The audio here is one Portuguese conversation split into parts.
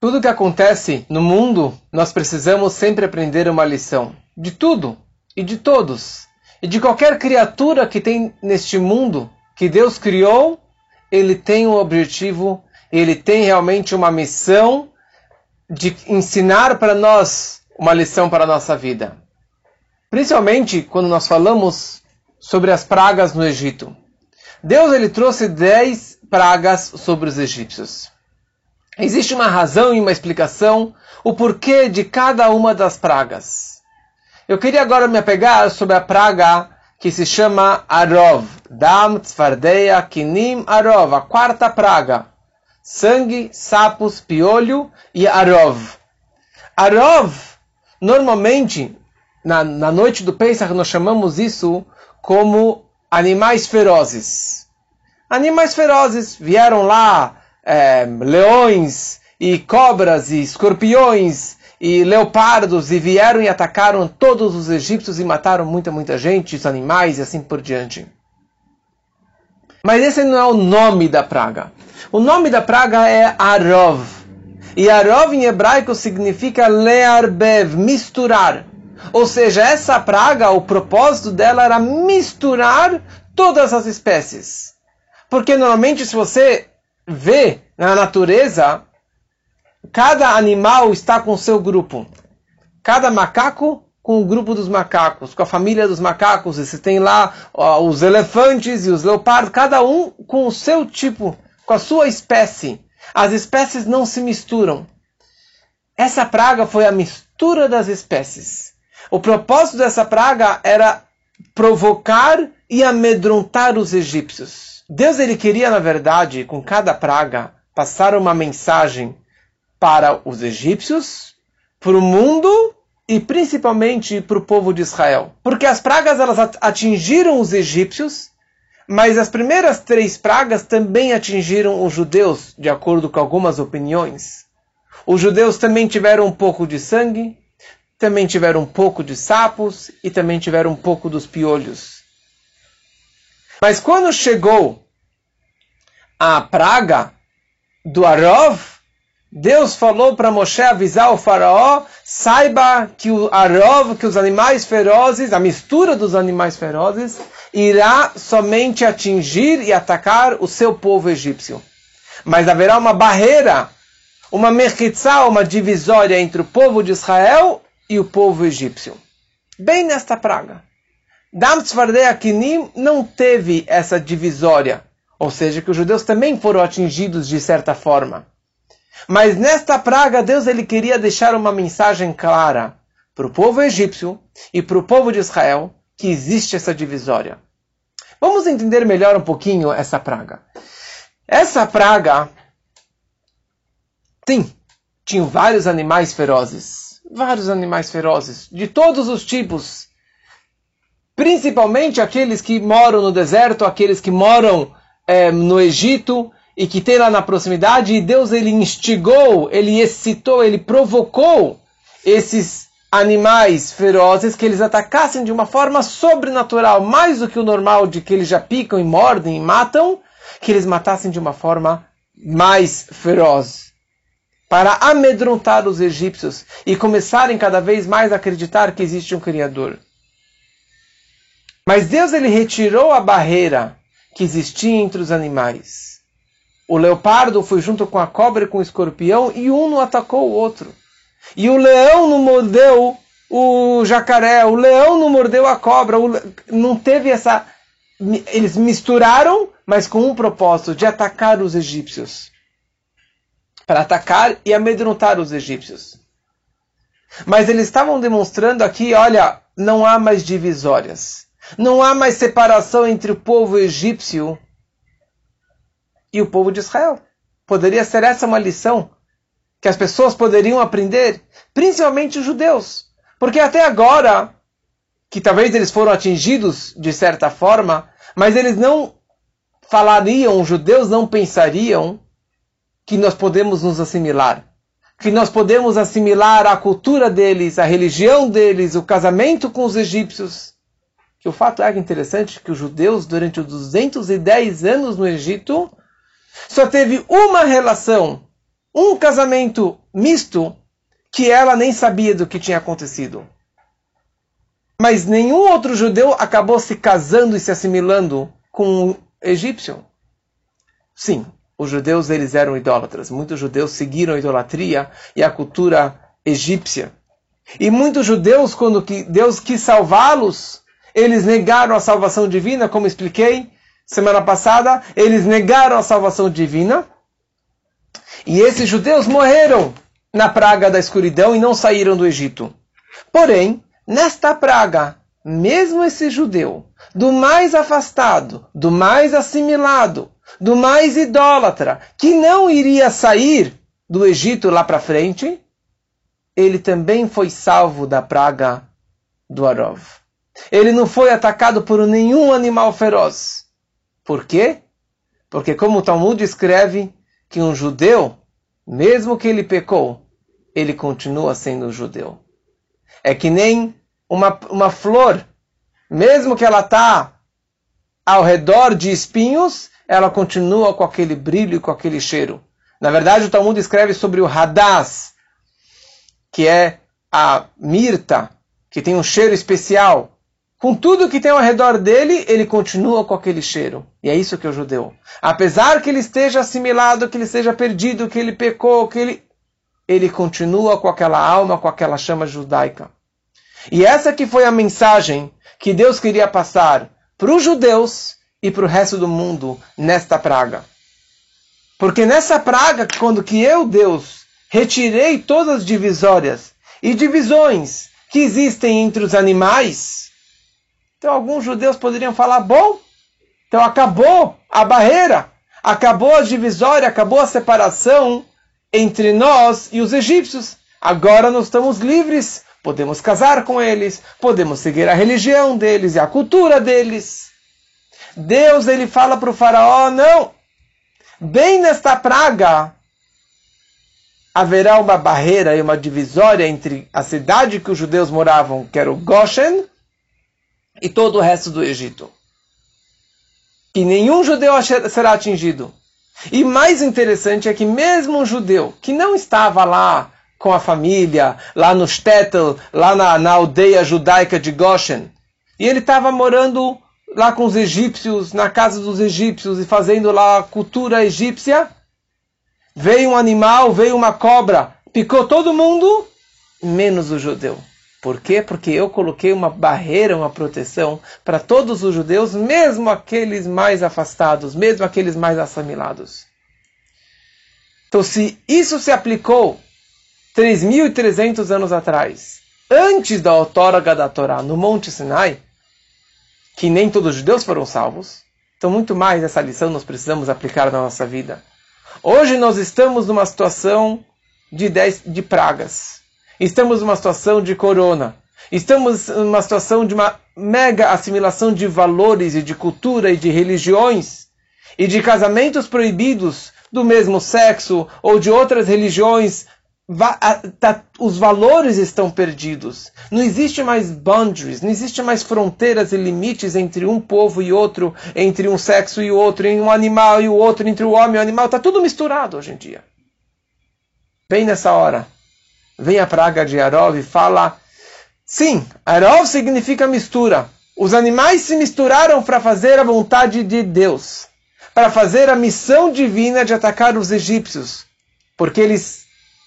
Tudo que acontece no mundo, nós precisamos sempre aprender uma lição. De tudo e de todos. E de qualquer criatura que tem neste mundo, que Deus criou, ele tem um objetivo, ele tem realmente uma missão de ensinar para nós uma lição para a nossa vida. Principalmente quando nós falamos sobre as pragas no Egito. Deus ele trouxe dez pragas sobre os egípcios. Existe uma razão e uma explicação o porquê de cada uma das pragas. Eu queria agora me apegar sobre a praga que se chama Arov. Dam, Tzfardeia, Kinim, Arov. A quarta praga. Sangue, sapos, piolho e Arov. Arov, normalmente, na, na noite do Pesach, nós chamamos isso como animais ferozes. Animais ferozes vieram lá, é, leões e cobras e escorpiões e leopardos e vieram e atacaram todos os egípcios e mataram muita, muita gente, os animais e assim por diante. Mas esse não é o nome da praga. O nome da praga é Arov. E Arov em hebraico significa learbev, misturar. Ou seja, essa praga, o propósito dela era misturar todas as espécies. Porque normalmente se você vê na natureza, cada animal está com seu grupo. Cada macaco com o grupo dos macacos, com a família dos macacos. E você tem lá ó, os elefantes e os leopardos, cada um com o seu tipo, com a sua espécie. As espécies não se misturam. Essa praga foi a mistura das espécies. O propósito dessa praga era provocar e amedrontar os egípcios. Deus ele queria, na verdade, com cada praga, passar uma mensagem para os egípcios, para o mundo e principalmente para o povo de Israel. Porque as pragas elas atingiram os egípcios, mas as primeiras três pragas também atingiram os judeus, de acordo com algumas opiniões. Os judeus também tiveram um pouco de sangue, também tiveram um pouco de sapos e também tiveram um pouco dos piolhos. Mas quando chegou a praga do Arov, Deus falou para Moshe avisar o faraó, saiba que o arov, que os animais ferozes, a mistura dos animais ferozes, irá somente atingir e atacar o seu povo egípcio. Mas haverá uma barreira, uma mechitzá, uma divisória entre o povo de Israel e o povo egípcio. Bem nesta praga. Dam Tzvardei Kinim não teve essa divisória. Ou seja, que os judeus também foram atingidos de certa forma. Mas nesta praga, Deus ele queria deixar uma mensagem clara para o povo egípcio e para o povo de Israel que existe essa divisória. Vamos entender melhor um pouquinho essa praga. Essa praga, sim, tinha vários animais ferozes, vários animais ferozes, de todos os tipos, principalmente aqueles que moram no deserto, aqueles que moram é, no Egito, e que tem lá na proximidade, e Deus ele instigou, ele excitou, ele provocou esses animais ferozes que eles atacassem de uma forma sobrenatural, mais do que o normal de que eles já picam e mordem e matam, que eles matassem de uma forma mais feroz. Para amedrontar os egípcios e começarem cada vez mais a acreditar que existe um Criador. Mas Deus ele retirou a barreira que existia entre os animais. O leopardo foi junto com a cobra e com o escorpião e um não atacou o outro. E o leão não mordeu o jacaré, o leão não mordeu a cobra, não teve essa. Eles misturaram, mas com um propósito de atacar os egípcios. Para atacar e amedrontar os egípcios. Mas eles estavam demonstrando aqui: olha, não há mais divisórias. Não há mais separação entre o povo egípcio e o povo de Israel. Poderia ser essa uma lição que as pessoas poderiam aprender, principalmente os judeus. Porque até agora, que talvez eles foram atingidos de certa forma, mas eles não falariam, os judeus não pensariam que nós podemos nos assimilar. Que nós podemos assimilar a cultura deles, a religião deles, o casamento com os egípcios. Que o fato é interessante que os judeus, durante os 210 anos no Egito, só teve uma relação um casamento misto que ela nem sabia do que tinha acontecido. Mas nenhum outro judeu acabou se casando e se assimilando com um egípcio. Sim, os judeus eles eram idólatras. Muitos judeus seguiram a idolatria e a cultura egípcia. E muitos judeus, quando Deus quis salvá-los, eles negaram a salvação divina, como expliquei semana passada, eles negaram a salvação divina. E esses judeus morreram na praga da escuridão e não saíram do Egito. Porém, nesta praga, mesmo esse judeu, do mais afastado, do mais assimilado, do mais idólatra, que não iria sair do Egito lá para frente, ele também foi salvo da praga do Arov. Ele não foi atacado por nenhum animal feroz. Por quê? Porque, como o Talmud escreve, que um judeu mesmo que ele pecou, ele continua sendo judeu. É que nem uma, uma flor, mesmo que ela está ao redor de espinhos, ela continua com aquele brilho e com aquele cheiro. Na verdade, o Talmud escreve sobre o Hadaz, que é a mirta, que tem um cheiro especial. Com tudo que tem ao redor dele, ele continua com aquele cheiro. E é isso que é o judeu. Apesar que ele esteja assimilado, que ele esteja perdido, que ele pecou, que ele. Ele continua com aquela alma, com aquela chama judaica. E essa que foi a mensagem que Deus queria passar para os judeus e para o resto do mundo nesta praga. Porque nessa praga, quando que eu, Deus, retirei todas as divisórias e divisões que existem entre os animais, então alguns judeus poderiam falar: bom, então acabou a barreira, acabou a divisória, acabou a separação entre nós e os egípcios. Agora nós estamos livres, podemos casar com eles, podemos seguir a religião deles e a cultura deles. Deus ele fala para o faraó: não, bem nesta praga haverá uma barreira e uma divisória entre a cidade que os judeus moravam, que era o Goshen, e todo o resto do Egito. E nenhum judeu será atingido. E mais interessante é que mesmo um judeu que não estava lá com a família, lá no Shtetl, lá na, na aldeia judaica de Goshen, e ele estava morando lá com os egípcios, na casa dos egípcios e fazendo lá a cultura egípcia, veio um animal, veio uma cobra, picou todo mundo, menos o judeu. Por quê? Porque eu coloquei uma barreira, uma proteção para todos os judeus, mesmo aqueles mais afastados, mesmo aqueles mais assimilados. Então, se isso se aplicou 3.300 anos atrás, antes da outorga da Torá no Monte Sinai, que nem todos os judeus foram salvos, então muito mais essa lição nós precisamos aplicar na nossa vida. Hoje nós estamos numa situação de, dez, de pragas Estamos numa situação de corona. Estamos numa situação de uma mega assimilação de valores e de cultura e de religiões e de casamentos proibidos do mesmo sexo ou de outras religiões. Tá, os valores estão perdidos. Não existe mais boundaries, não existe mais fronteiras e limites entre um povo e outro, entre um sexo e outro, entre um animal e o outro, entre o homem e o animal. Está tudo misturado hoje em dia. Bem nessa hora vem a praga de Arov e fala: sim, Arov significa mistura. Os animais se misturaram para fazer a vontade de Deus, para fazer a missão divina de atacar os egípcios, porque eles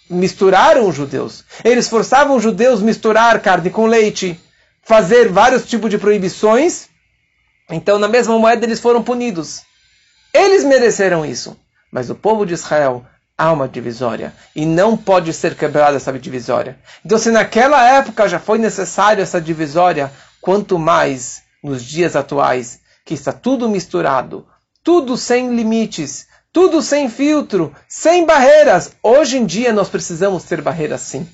misturaram os judeus. Eles forçavam os judeus a misturar carne com leite, fazer vários tipos de proibições. Então, na mesma moeda, eles foram punidos. Eles mereceram isso. Mas o povo de Israel há uma divisória e não pode ser quebrada essa divisória. Então, se naquela época já foi necessário essa divisória, quanto mais nos dias atuais, que está tudo misturado, tudo sem limites, tudo sem filtro, sem barreiras. Hoje em dia nós precisamos ter barreiras sim.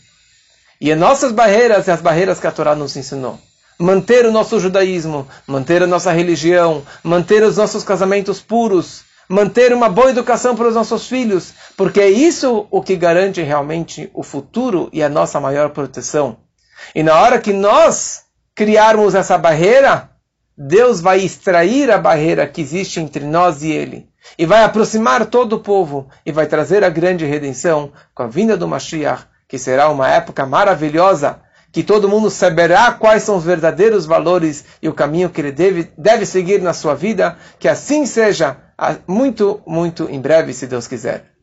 E as nossas barreiras e as barreiras que a Torá nos ensinou. Manter o nosso judaísmo, manter a nossa religião, manter os nossos casamentos puros, manter uma boa educação para os nossos filhos, porque é isso o que garante realmente o futuro e a nossa maior proteção. E na hora que nós criarmos essa barreira, Deus vai extrair a barreira que existe entre nós e Ele, e vai aproximar todo o povo, e vai trazer a grande redenção com a vinda do Mashiach, que será uma época maravilhosa, que todo mundo saberá quais são os verdadeiros valores e o caminho que ele deve, deve seguir na sua vida, que assim seja muito, muito em breve, se Deus quiser.